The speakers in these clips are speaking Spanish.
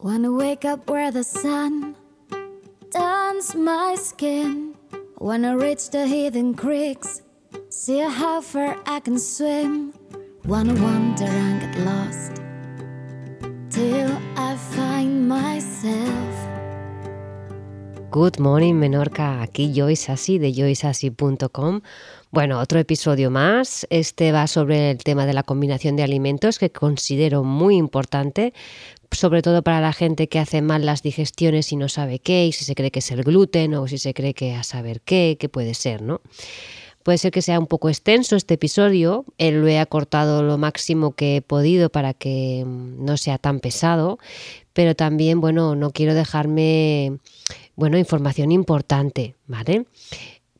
Wanna wake up where the sun turns my skin. Wanna reach the hidden creeks, see how far I can swim. Wanna wander and get lost till Good morning Menorca, aquí Joyce de joyceasí.com. Bueno, otro episodio más. Este va sobre el tema de la combinación de alimentos que considero muy importante, sobre todo para la gente que hace mal las digestiones y no sabe qué, y si se cree que es el gluten o si se cree que a saber qué, qué puede ser, ¿no? Puede ser que sea un poco extenso este episodio, él lo he acortado lo máximo que he podido para que mm, no sea tan pesado, pero también, bueno, no quiero dejarme, bueno, información importante, ¿vale?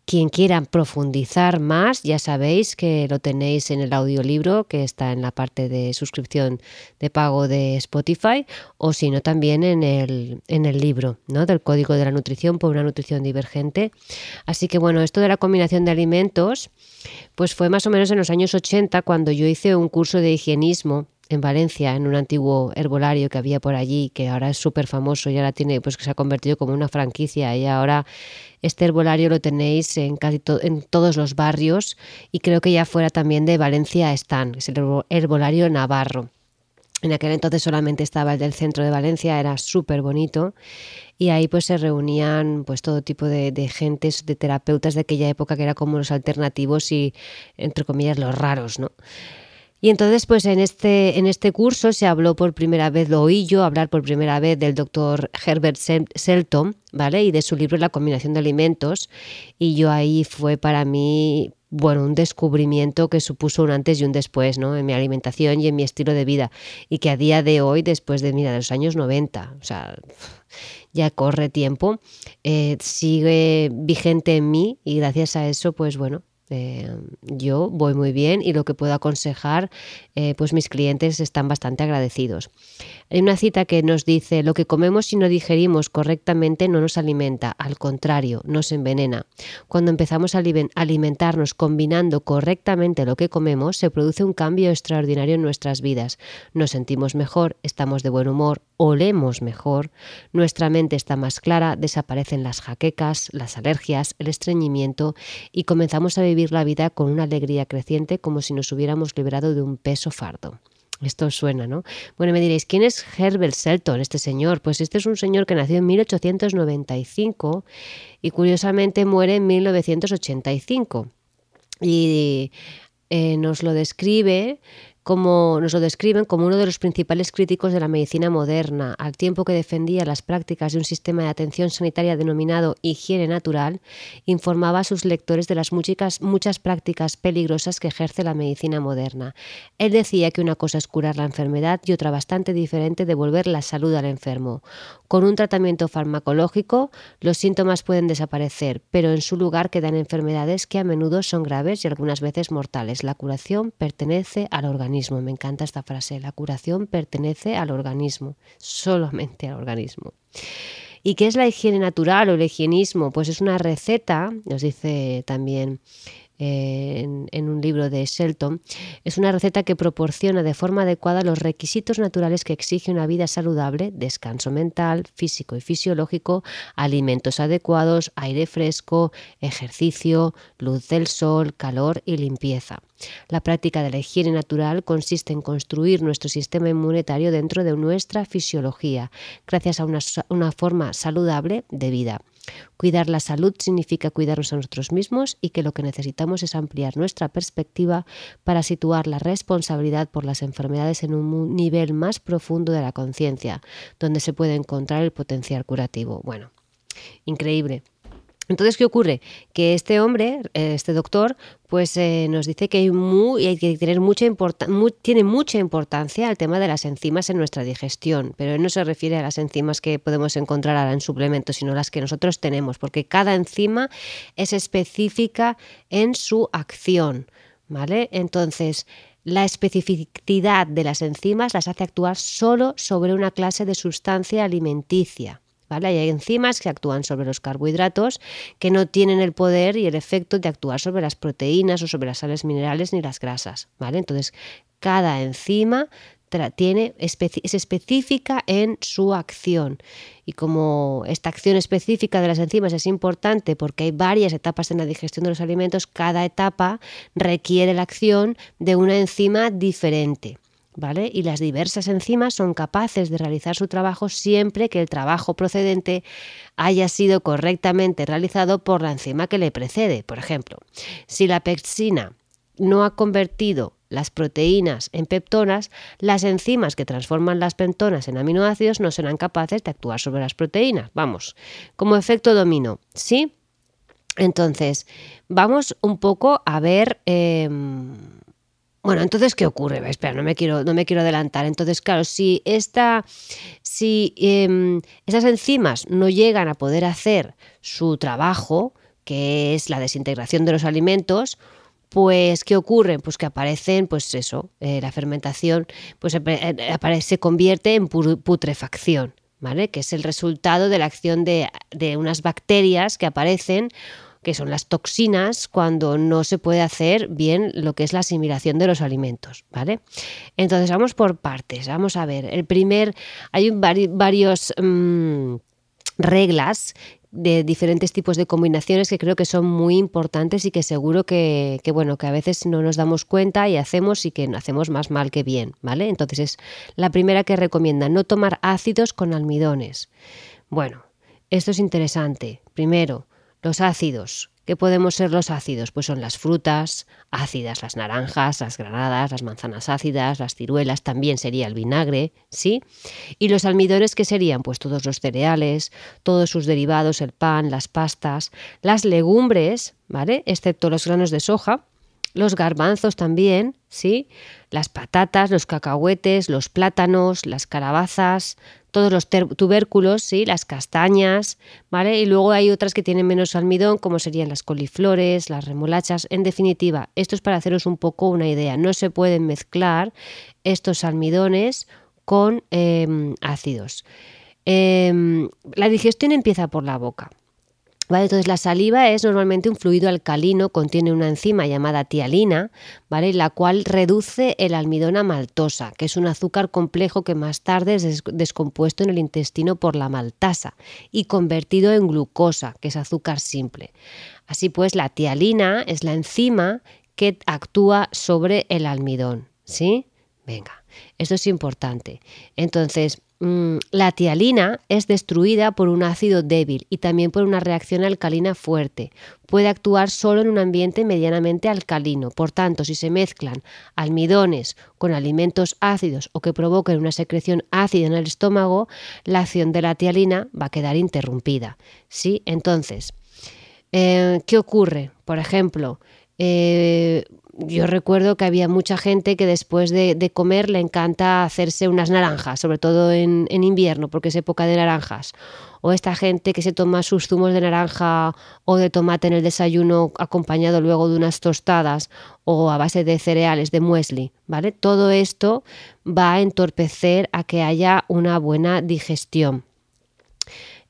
Quien quiera profundizar más, ya sabéis que lo tenéis en el audiolibro que está en la parte de suscripción de pago de Spotify o si no también en el, en el libro ¿no? del Código de la Nutrición por una nutrición divergente. Así que bueno, esto de la combinación de alimentos pues fue más o menos en los años 80 cuando yo hice un curso de higienismo en Valencia, en un antiguo herbolario que había por allí, que ahora es súper famoso y ahora tiene, pues que se ha convertido como una franquicia y ahora este herbolario lo tenéis en casi en todos los barrios y creo que ya fuera también de Valencia están, es el herbolario Navarro. En aquel entonces solamente estaba el del centro de Valencia, era súper bonito y ahí pues se reunían pues todo tipo de, de, gentes, de terapeutas de aquella época que era como los alternativos y entre comillas los raros, ¿no? Y entonces, pues en este, en este curso se habló por primera vez, lo oí yo hablar por primera vez del doctor Herbert Selton, ¿vale? Y de su libro La combinación de alimentos. Y yo ahí fue para mí, bueno, un descubrimiento que supuso un antes y un después, ¿no? En mi alimentación y en mi estilo de vida. Y que a día de hoy, después de, mira, los años 90, o sea, ya corre tiempo, eh, sigue vigente en mí y gracias a eso, pues bueno, eh, yo voy muy bien y lo que puedo aconsejar, eh, pues mis clientes están bastante agradecidos. Hay una cita que nos dice, lo que comemos y no digerimos correctamente no nos alimenta, al contrario, nos envenena. Cuando empezamos a alimentarnos combinando correctamente lo que comemos, se produce un cambio extraordinario en nuestras vidas. Nos sentimos mejor, estamos de buen humor, olemos mejor, nuestra mente está más clara, desaparecen las jaquecas, las alergias, el estreñimiento y comenzamos a vivir la vida con una alegría creciente como si nos hubiéramos librado de un peso fardo. Esto suena, ¿no? Bueno, me diréis, ¿quién es Herbert Selton, este señor? Pues este es un señor que nació en 1895 y curiosamente muere en 1985. Y eh, nos lo describe como nos lo describen como uno de los principales críticos de la medicina moderna, al tiempo que defendía las prácticas de un sistema de atención sanitaria denominado higiene natural, informaba a sus lectores de las muchas, muchas prácticas peligrosas que ejerce la medicina moderna. Él decía que una cosa es curar la enfermedad y otra bastante diferente devolver la salud al enfermo. Con un tratamiento farmacológico, los síntomas pueden desaparecer, pero en su lugar quedan enfermedades que a menudo son graves y algunas veces mortales. La curación pertenece al organismo. Me encanta esta frase. La curación pertenece al organismo, solamente al organismo. ¿Y qué es la higiene natural o el higienismo? Pues es una receta, nos dice también en, un libro de Shelton, es una receta que proporciona de forma adecuada los requisitos naturales que exige una vida saludable, descanso mental, físico y fisiológico, alimentos adecuados, aire fresco, ejercicio, luz del sol, calor y limpieza. La práctica de la higiene natural consiste en construir nuestro sistema inmunitario dentro de nuestra fisiología, gracias a una, una forma saludable de vida. Cuidar la salud significa cuidarnos a nosotros mismos y que lo que necesitamos es ampliar nuestra perspectiva para situar la responsabilidad por las enfermedades en un nivel más profundo de la conciencia, donde se puede encontrar el potencial curativo. Bueno, increíble. Entonces, ¿qué ocurre? Que este hombre, eh, este doctor, pues eh, nos dice que hay, que tener mucha tiene mucha importancia el tema de las enzimas en nuestra digestión, pero él no se refiere a las enzimas que podemos encontrar ahora en suplementos, sino las que nosotros tenemos, porque cada enzima es específica en su acción, ¿vale? Entonces, la especificidad de las enzimas las hace actuar solo sobre una clase de sustancia alimenticia. Hay enzimas que actúan sobre los carbohidratos que no tienen el poder y el efecto de actuar sobre las proteínas o sobre las sales minerales ni las grasas, ¿vale? Entonces, cada enzima tiene, es específica en su acción. Y como esta acción específica de las enzimas es importante porque hay varias etapas en la digestión de los alimentos, cada etapa requiere la acción de una enzima diferente. ¿Vale? Y las diversas enzimas son capaces de realizar su trabajo siempre que el trabajo procedente haya sido correctamente realizado por la enzima que le precede. Por ejemplo, si la pepsina no ha convertido las proteínas en peptonas, las enzimas que transforman las peptonas en aminoácidos no serán capaces de actuar sobre las proteínas. Vamos, como efecto dominó, ¿sí? Entonces, vamos un poco a ver... Em, bueno, entonces, ¿qué ocurre? Espera, no me quiero, no me quiero adelantar. Entonces, claro, si, esta, si em, esas enzimas no llegan a poder hacer su trabajo, que es la desintegración de los alimentos, pues ¿qué ocurre? Pues que aparecen, pues eso, eh, la fermentación pues eh, se convierte en putrefacción, ¿vale? Que es el resultado de la acción de, de unas bacterias que aparecen que son las toxinas cuando no se puede hacer bien lo que es la asimilación de los alimentos, ¿vale? Entonces vamos por partes, vamos a ver. El primer, hay varios mm, reglas de diferentes tipos de combinaciones que creo que son muy importantes y que seguro que, bueno, que a veces no nos damos cuenta y hacemos y que hacemos más mal que bien, ¿vale? Entonces es la primera que recomienda, no tomar ácidos con almidones. Bueno, esto es interesante. Primero, los ácidos. ¿Qué podemos ser los ácidos? Pues son las frutas ácidas, las naranjas, las granadas, las manzanas ácidas, las ciruelas, también sería el vinagre, ¿sí? Y los almidones, ¿qué serían? Pues todos los cereales, todos sus derivados, el pan, las pastas, las legumbres, ¿vale? Excepto los granos de soja, los garbanzos también, ¿sí? Las patatas, los cacahuetes, los plátanos, las calabazas, todos los tubérculos, ¿sí? Las castañas, ¿vale? Y luego hay otras que tienen menos almidón, como serían las coliflores, las remolachas. En definitiva, esto es para haceros un poco una idea. No se pueden mezclar estos almidones con em, ácidos. Em, la digestión empieza por la boca. Entonces la saliva es normalmente un fluido alcalino, contiene una enzima llamada tialina, ¿vale? la cual reduce el almidón a maltosa, que es un azúcar complejo que más tarde es descompuesto en el intestino por la maltasa y convertido en glucosa, que es azúcar simple. Así pues, la tialina es la enzima que actúa sobre el almidón. ¿Sí? Venga, esto es importante. Entonces, la tialina es destruida por un ácido débil y también por una reacción alcalina fuerte. Puede actuar solo en un ambiente medianamente alcalino. Por tanto, si se mezclan almidones con alimentos ácidos o que provoquen una secreción ácida en el estómago, la acción de la tialina va a quedar interrumpida. ¿Sí? Entonces, eh, ¿qué ocurre? Por ejemplo, eh, yo recuerdo que había mucha gente que después de, comer le encanta hacerse unas naranjas, sobre todo en, invierno, porque es época de naranjas. O esta gente que se toma sus zumos de naranja o de tomate en el desayuno acompañado luego de unas tostadas o a base de cereales, de muesli, ¿vale? Todo esto va a entorpecer a que haya una buena digestión.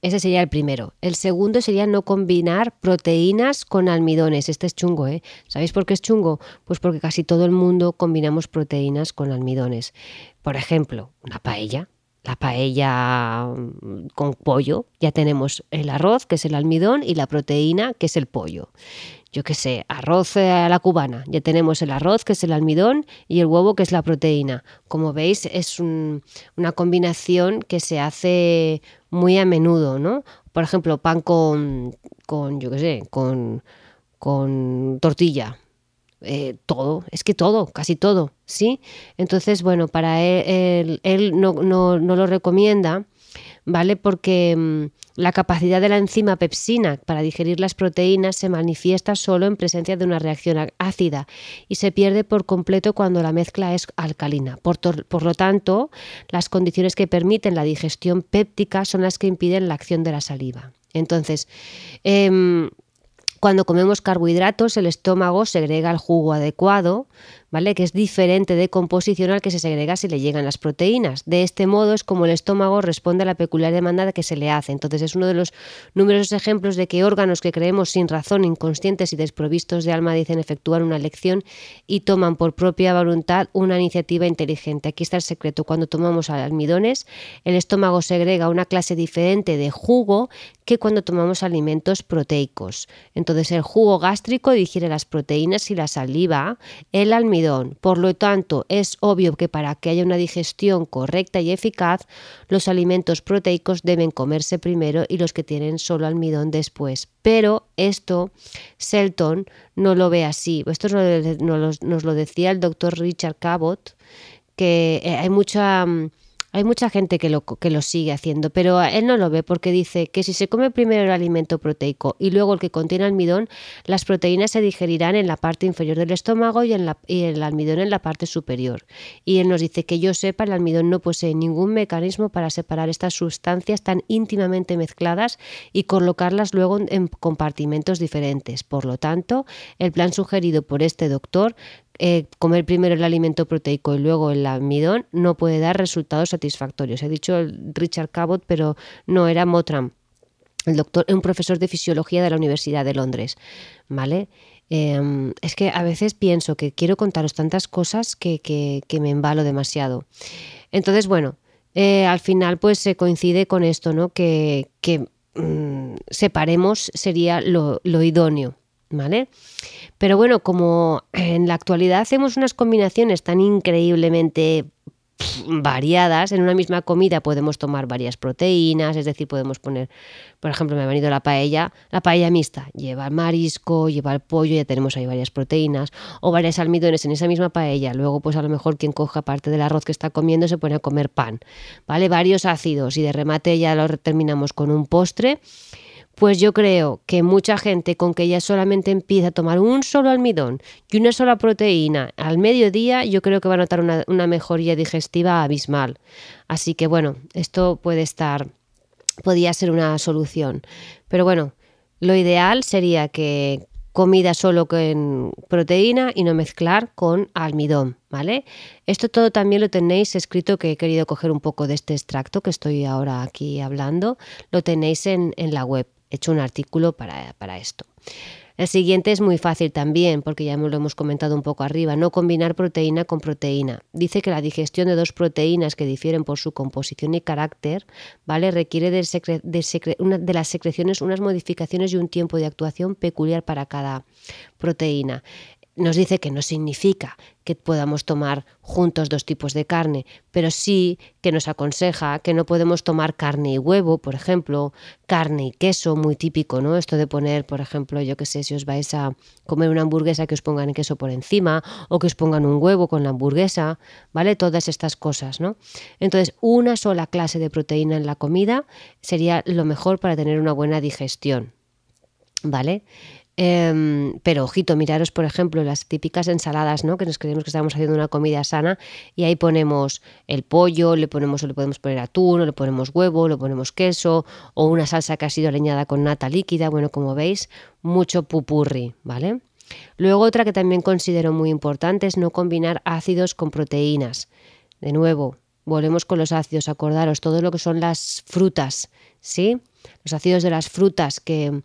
Ese sería el primero. El segundo sería no combinar proteínas con almidones. Este es chungo, ¿eh? ¿Sabéis por qué es chungo? Pues porque casi todo el mundo combinamos proteínas con almidones. Por ejemplo, una paella. La paella mm, con pollo, ya tenemos el arroz, que es el almidón, y la proteína, que es el pollo yo qué sé, arroz a la cubana. Ya tenemos el arroz, que es el almidón, y el huevo, que es la proteína. Como veis, es una combinación que se hace muy a menudo, ¿no? Por ejemplo, pan con, con yo qué sé, con, con tortilla. Eh, todo, es que todo, casi todo, ¿sí? Entonces, bueno, para él, él, no, no, no lo recomienda ¿vale? Porque mm, la capacidad de la enzima pepsina para digerir las proteínas se manifiesta solo en presencia de una reacción ácida y se pierde por completo cuando la mezcla es alcalina. Por, lo tanto, las condiciones que permiten la digestión péptica son las que impiden la acción de la saliva. Entonces, em, cuando comemos carbohidratos, el estómago segrega el jugo adecuado, ¿vale? Que es diferente de composición al que se segrega si le llegan las proteínas. De este modo es como el estómago responde a la peculiar demanda que se le hace. Entonces es uno de los numerosos ejemplos de que órganos que creemos sin razón, inconscientes y desprovistos de alma, dicen efectuar una elección y toman por propia voluntad una iniciativa inteligente. Aquí está el secreto. Cuando tomamos almidones, el estómago segrega una clase diferente de jugo que cuando tomamos alimentos proteicos. Entonces el jugo gástrico digiere las proteínas y la saliva, el almidón. Por lo tanto, es obvio que para que haya una digestión correcta y eficaz, los alimentos proteicos deben comerse primero y los que tienen solo almidón después. Pero esto Selton no lo ve así. Esto nos lo decía el doctor Richard Cabot, que eh, hay mucha mm, hay mucha gente que lo, que lo sigue haciendo, pero él no lo ve porque dice que si se come primero el alimento proteico y luego el que contiene almidón, las proteínas se digerirán en la parte inferior del estómago y, y el almidón en la parte superior. Y él nos dice que yo sepa, el almidón no posee ningún mecanismo para separar estas sustancias tan íntimamente mezcladas y colocarlas luego en compartimentos diferentes. Por lo tanto, el plan sugerido por este doctor eh, comer primero el alimento proteico y luego el almidón no puede dar resultados satisfactorios. He dicho Richard Cabot, pero no era Motram, el doctor, un profesor de fisiología de la Universidad de Londres. ¿Vale? Em, es que a veces pienso que quiero contaros tantas cosas que, me embalo demasiado. Entonces, bueno, eh, al final pues se coincide con esto, ¿no? Que, mm, separemos sería lo, lo idóneo, ¿vale? Pero bueno, como en la actualidad hacemos unas combinaciones tan increíblemente variadas. En una misma comida podemos tomar varias proteínas, es decir, podemos poner, por ejemplo, me ha venido la paella, la paella mixta, lleva el marisco, lleva el pollo, ya tenemos ahí varias proteínas, o varios almidones en esa misma paella. Luego, pues a lo mejor quien coja parte del arroz que está comiendo se pone a comer pan, ¿vale? Varios ácidos y de remate ya lo terminamos con un postre pues yo creo que mucha gente con que ya solamente empieza a tomar un solo almidón y una sola proteína al mediodía, yo creo que va a notar una, mejoría digestiva abismal. Así que bueno, esto puede estar, podría ser una solución. Pero bueno, lo ideal sería que comida solo con proteína y no mezclar con almidón, ¿vale? Esto todo también lo tenéis escrito, que he querido coger un poco de este extracto que estoy ahora aquí hablando, lo tenéis en la web hecho un artículo para, para esto. El siguiente es muy fácil también, porque ya lo hemos comentado un poco arriba, no combinar proteína con proteína. Dice que la digestión de dos proteínas que difieren por su composición y carácter, ¿vale? requiere de, las secreciones unas modificaciones y un tiempo de actuación peculiar para cada proteína nos dice que no significa que podamos tomar juntos dos tipos de carne, pero sí que nos aconseja que no podemos tomar carne y huevo, por ejemplo, carne y queso, muy típico, ¿no? Esto de poner, por ejemplo, yo que sé, si os vais a comer una hamburguesa que os pongan queso por encima o que os pongan un huevo con la hamburguesa, ¿vale? Todas estas cosas, ¿no? Entonces, una sola clase de proteína en la comida sería lo mejor para tener una buena digestión, ¿vale? Em, pero ojito, miraros, por ejemplo, las típicas ensaladas, ¿no? Que nos creemos que estamos haciendo una comida sana y ahí ponemos el pollo, le ponemos o le podemos poner atún, o le ponemos huevo, le ponemos queso, o una salsa que ha sido leñada con nata líquida. Bueno, como veis, mucho pupurri, ¿vale? Luego otra que también considero muy importante es no combinar ácidos con proteínas. De nuevo, volvemos con los ácidos, acordaros, todo lo que son las frutas, ¿sí? Los ácidos de las frutas que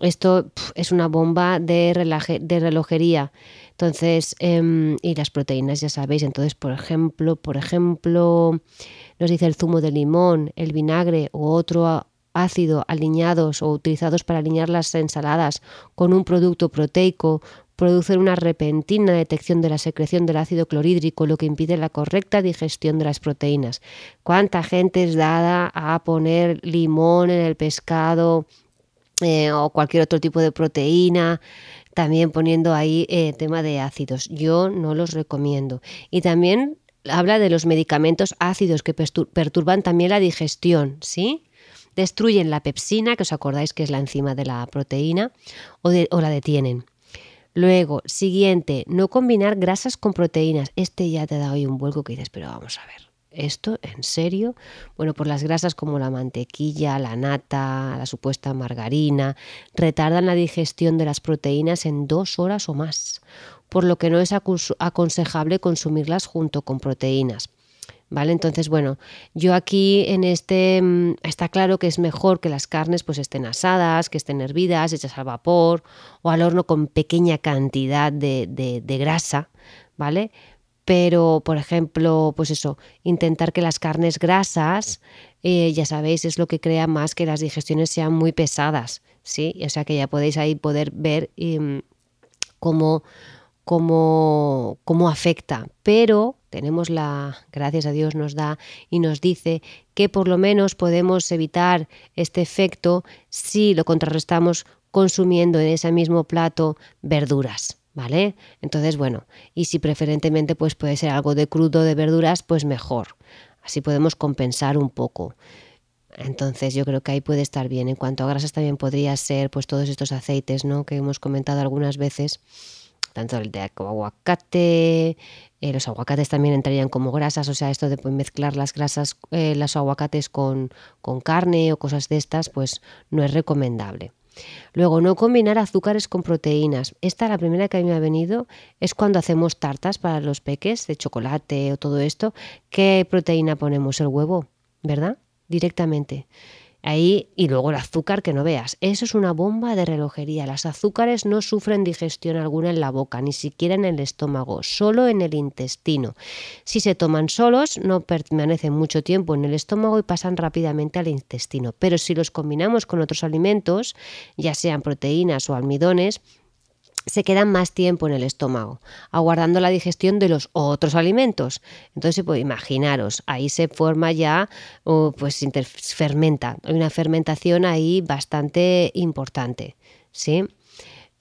esto es una bomba de, de relojería. Entonces, em, y las proteínas, ya sabéis. Entonces, por ejemplo, por ejemplo, nos dice el zumo de limón, el vinagre u otro ácido alineados o utilizados para alinear las ensaladas con un producto proteico producen una repentina detección de la secreción del ácido clorhídrico, lo que impide la correcta digestión de las proteínas. ¿Cuánta gente es dada a poner limón en el pescado? Eh, o cualquier otro tipo de proteína, también poniendo ahí eh, tema de ácidos. Yo no los recomiendo. Y también habla de los medicamentos ácidos que perturban también la digestión, ¿sí? Destruyen la pepsina, que os acordáis que es la enzima de la proteína, o, o la detienen. Luego, siguiente, no combinar grasas con proteínas. Este ya te da hoy un vuelco que dices, pero vamos a ver. ¿Esto en serio? Bueno, por las grasas como la mantequilla, la nata, la supuesta margarina, retardan la digestión de las proteínas en dos horas o más. por lo que no es aconsejable consumirlas junto con proteínas. ¿Vale? Entonces, bueno, yo aquí en este mm, está claro que es mejor que las carnes pues estén asadas, que estén hervidas, hechas al vapor o al horno con pequeña cantidad de, de grasa, ¿vale? Pero, por ejemplo, pues eso, intentar que las carnes grasas, eh, ya sabéis, es lo que crea más que las digestiones sean muy pesadas, ¿sí? O sea que ya podéis ahí poder ver em, cómo, cómo, cómo afecta. Pero tenemos la, gracias a Dios nos da y nos dice que por lo menos podemos evitar este efecto si lo contrarrestamos consumiendo en ese mismo plato verduras. ¿Vale? Entonces, bueno, y si preferentemente pues puede ser algo de crudo de verduras, pues mejor. Así podemos compensar un poco. Entonces yo creo que ahí puede estar bien. En cuanto a grasas también podría ser pues todos estos aceites, ¿no? Que hemos comentado algunas veces, tanto el de aguacate, eh, los aguacates también entrarían como grasas, o sea, esto de pues, mezclar las grasas, eh, los aguacates con, con carne o cosas de estas, pues no es recomendable. Luego, no combinar azúcares con proteínas. Esta, la primera que a mí me ha venido, es cuando hacemos tartas para los peques de chocolate o todo esto. ¿Qué proteína ponemos? El huevo, ¿verdad? Directamente. Ahí, y luego el azúcar que no veas. Eso es una bomba de relojería. Las azúcares no sufren digestión alguna en la boca, ni siquiera en el estómago, solo en el intestino. Si se toman solos, no permanecen mucho tiempo en el estómago y pasan rápidamente al intestino. Pero si los combinamos con otros alimentos, ya sean proteínas o almidones, se quedan más tiempo en el estómago, aguardando la digestión de los otros alimentos. Entonces, pues, imaginaros, ahí se forma ya, pues fermenta, hay una fermentación ahí bastante importante, ¿sí?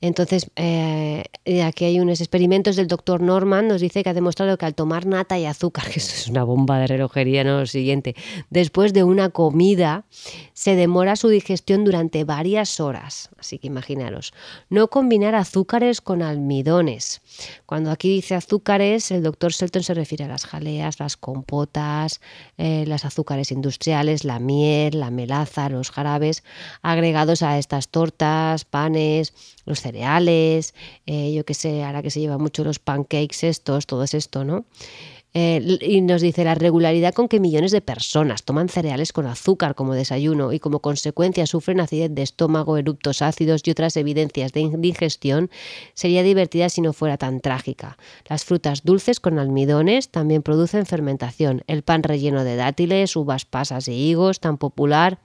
Entonces, eh, aquí hay unos experimentos del doctor Norman, nos dice que ha demostrado que al tomar nata y azúcar, que eso es una bomba de relojería, no lo siguiente, después de una comida, se demora su digestión durante varias horas. Así que imaginaros, no combinar azúcares con almidones. Cuando aquí dice azúcares, el doctor Selton se refiere a las jaleas, las compotas, eh, las azúcares industriales, la miel, la melaza, los jarabes agregados a estas tortas, panes, los eh, yo qué sé, ahora que se lleva mucho los pancakes estos, todo es esto, ¿no? Eh, y nos dice la regularidad con que millones de personas toman cereales con azúcar como desayuno y como consecuencia sufren acidez de estómago, eruptos ácidos y otras evidencias de indigestión sería divertida si no fuera tan trágica. Las frutas dulces con almidones también producen fermentación. El pan relleno de dátiles, uvas pasas e higos, tan popular,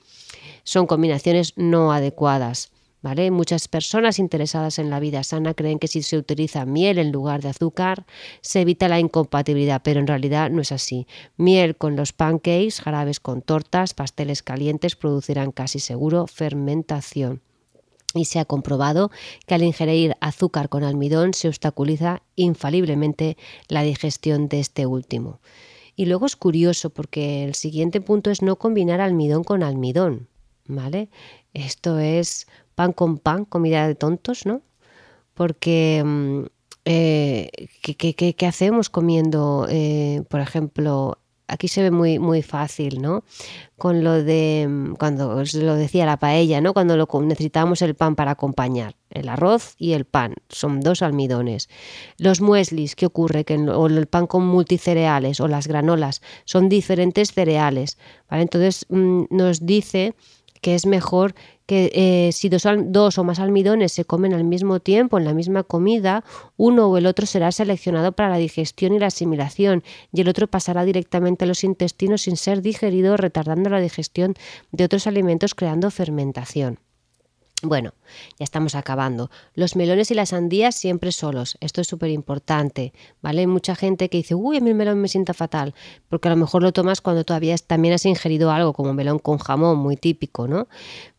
son combinaciones no adecuadas. Muchas personas interesadas en la vida sana creen que si se utiliza miel en lugar de azúcar se evita la incompatibilidad, pero en realidad no es así. Miel con los pancakes, jarabes con tortas, pasteles calientes producirán casi seguro fermentación. Y se ha comprobado que al ingerir azúcar con almidón se obstaculiza infaliblemente la digestión de este último. Y luego es curioso porque el siguiente punto es no combinar almidón con almidón. ¿Vale? Esto es pan con pan, comida de tontos, ¿no? Porque, mm, eh, ¿qué, hacemos comiendo, eh, por ejemplo, aquí se ve muy, muy fácil, ¿no? Con lo de, mm, cuando os lo decía la paella, ¿no? Cuando lo, necesitamos el pan para acompañar, el arroz y el pan, son dos almidones. Los mueslis, ¿qué ocurre? Que o el pan con multicereales o las granolas, son diferentes cereales, ¿vale? Entonces mm, nos dice que es mejor que eh, si dos, dos, o más almidones se comen al mismo tiempo en la misma comida, uno o el otro será seleccionado para la digestión y la asimilación y el otro pasará directamente a los intestinos sin ser digerido, retardando la digestión de otros alimentos creando fermentación. Bueno, ya estamos acabando. Los melones y las sandías siempre solos. Esto es súper importante, ¿vale? Hay mucha gente que dice, uy, a mí el melón me sienta fatal, porque a lo mejor lo tomas cuando todavía también has ingerido algo, como melón con jamón, muy típico, ¿no?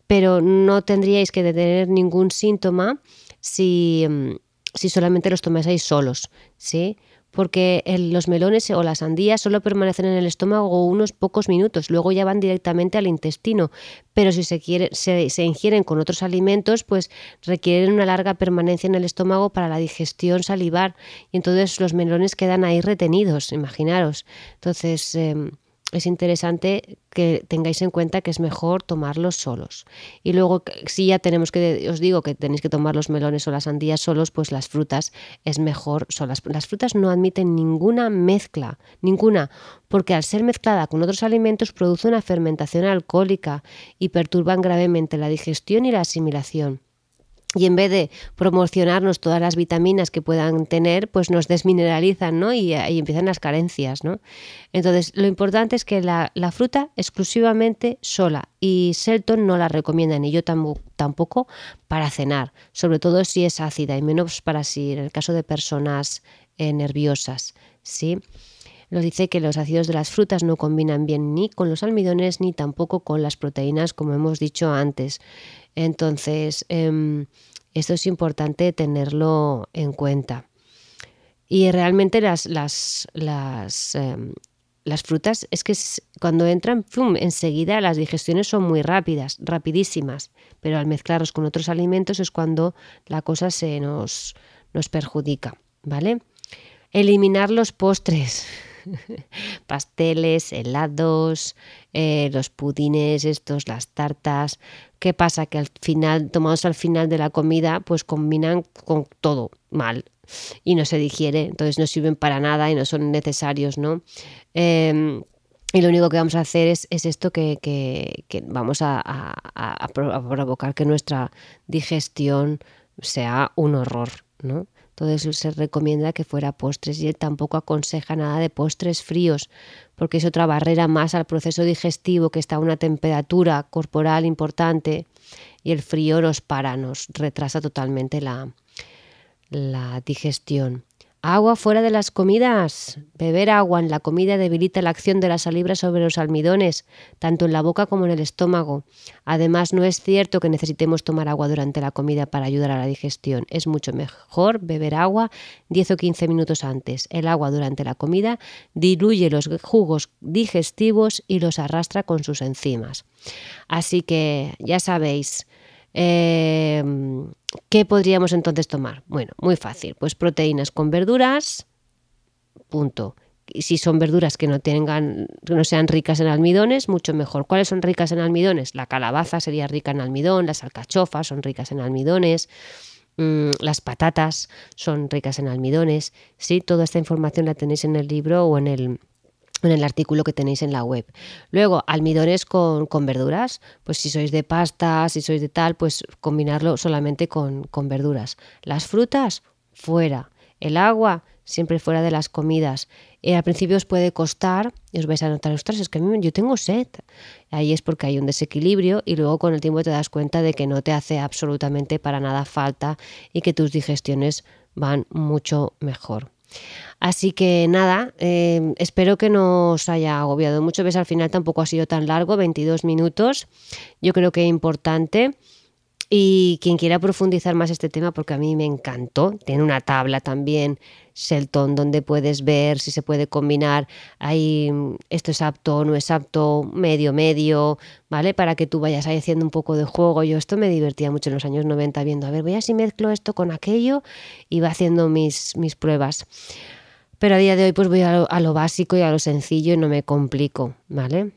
pero no tendríais que tener ningún síntoma si, mm, si solamente los tomáis solos, ¿sí? Porque los melones o las sandías solo permanecen en el estómago unos pocos minutos, luego ya van directamente al intestino, pero si se, quiere, se, se ingieren con otros alimentos, pues requieren una larga permanencia en el estómago para la digestión salivar y entonces los melones quedan ahí retenidos, imaginaros. Entonces, em, es interesante que tengáis en cuenta que es mejor tomarlos solos. Y luego, si ya tenemos que, os digo que tenéis que tomar los melones o las sandías solos, pues las frutas es mejor solas. Las frutas no admiten ninguna mezcla, ninguna, porque al ser mezclada con otros alimentos produce una fermentación alcohólica y perturban gravemente la digestión y la asimilación y en vez de promocionarnos todas las vitaminas que puedan tener, pues nos desmineralizan ¿no? y, empiezan las carencias. ¿no? Entonces, lo importante es que la, fruta exclusivamente sola y Selton no la recomienda ni yo tampoco para cenar, sobre todo si es ácida y menos para si en el caso de personas eh, nerviosas. ¿sí? Nos dice que los ácidos de las frutas no combinan bien ni con los almidones ni tampoco con las proteínas, como hemos dicho antes. Entonces, em, esto es importante tenerlo en cuenta. Y realmente las, las, las, em, las frutas es que cuando entran, enseguida las digestiones son muy rápidas, rapidísimas, pero al mezclarlos con otros alimentos es cuando la cosa se nos, nos perjudica, ¿vale? Eliminar los postres. pasteles, helados, eh, los pudines, estos, las tartas. ¿Qué pasa? Que al final, tomados al final de la comida, pues combinan con todo mal y no se digiere, entonces no sirven para nada y no son necesarios, ¿no? Em, y lo único que vamos a hacer es, esto que, vamos a, provocar que nuestra digestión sea un horror, ¿no? Entonces se recomienda que fuera postres y él tampoco aconseja nada de postres fríos porque es otra barrera más al proceso digestivo que está a una temperatura corporal importante y el frío nos para, nos retrasa totalmente la, la digestión. Agua fuera de las comidas. Beber agua en la comida debilita la acción de la saliva sobre los almidones, tanto en la boca como en el estómago. Además, no es cierto que necesitemos tomar agua durante la comida para ayudar a la digestión. Es mucho mejor beber agua 10 o 15 minutos antes. El agua durante la comida diluye los jugos digestivos y los arrastra con sus enzimas. Así que ya sabéis, eh, ¿Qué podríamos entonces tomar? Bueno, muy fácil, pues proteínas con verduras, punto. Y si son verduras que no tengan, que no sean ricas en almidones, mucho mejor. ¿Cuáles son ricas en almidones? La calabaza sería rica en almidón, las alcachofas son ricas en almidones, mm, las patatas son ricas en almidones. Sí, toda esta información la tenéis en el libro o en el, en el artículo que tenéis en la web. Luego, almidones con, verduras. Pues si sois de pasta, si sois de tal, pues combinarlo solamente con, verduras. Las frutas, fuera. El agua, siempre fuera de las comidas. Eh, al principio os puede costar y os vais a notar, ostras, es que yo tengo sed. Ahí es porque hay un desequilibrio y luego con el tiempo te das cuenta de que no te hace absolutamente para nada falta y que tus digestiones van mucho mejor. Así que nada, em, espero que no os haya agobiado mucho. Ves, al final tampoco ha sido tan largo, 22 minutos. Yo creo que es importante. Y quien quiera profundizar más este tema, porque a mí me encantó, tiene una tabla también, Shelton, donde puedes ver si se puede combinar, ahí esto es apto, no es apto, medio, medio, ¿vale? Para que tú vayas ahí haciendo un poco de juego. Yo esto me divertía mucho en los años 90 viendo, a ver, voy a si mezclo esto con aquello y va haciendo mis, mis pruebas. Pero a día de hoy pues voy a lo, a lo básico y a lo sencillo y no me complico, ¿vale?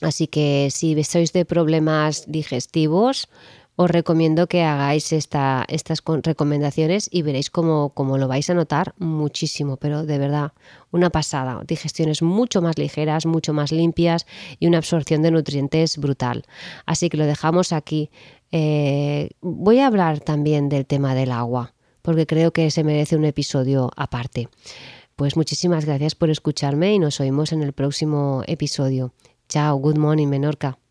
Así que si sois de problemas digestivos, os recomiendo que hagáis esta, estas recomendaciones y veréis cómo, lo vais a notar muchísimo, pero de verdad, una pasada. Digestiones mucho más ligeras, mucho más limpias y una absorción de nutrientes brutal. Así que lo dejamos aquí. Eh, voy a hablar también del tema del agua, porque creo que se merece un episodio aparte. Pues muchísimas gracias por escucharme y nos oímos en el próximo episodio. Chao, good morning Menorca.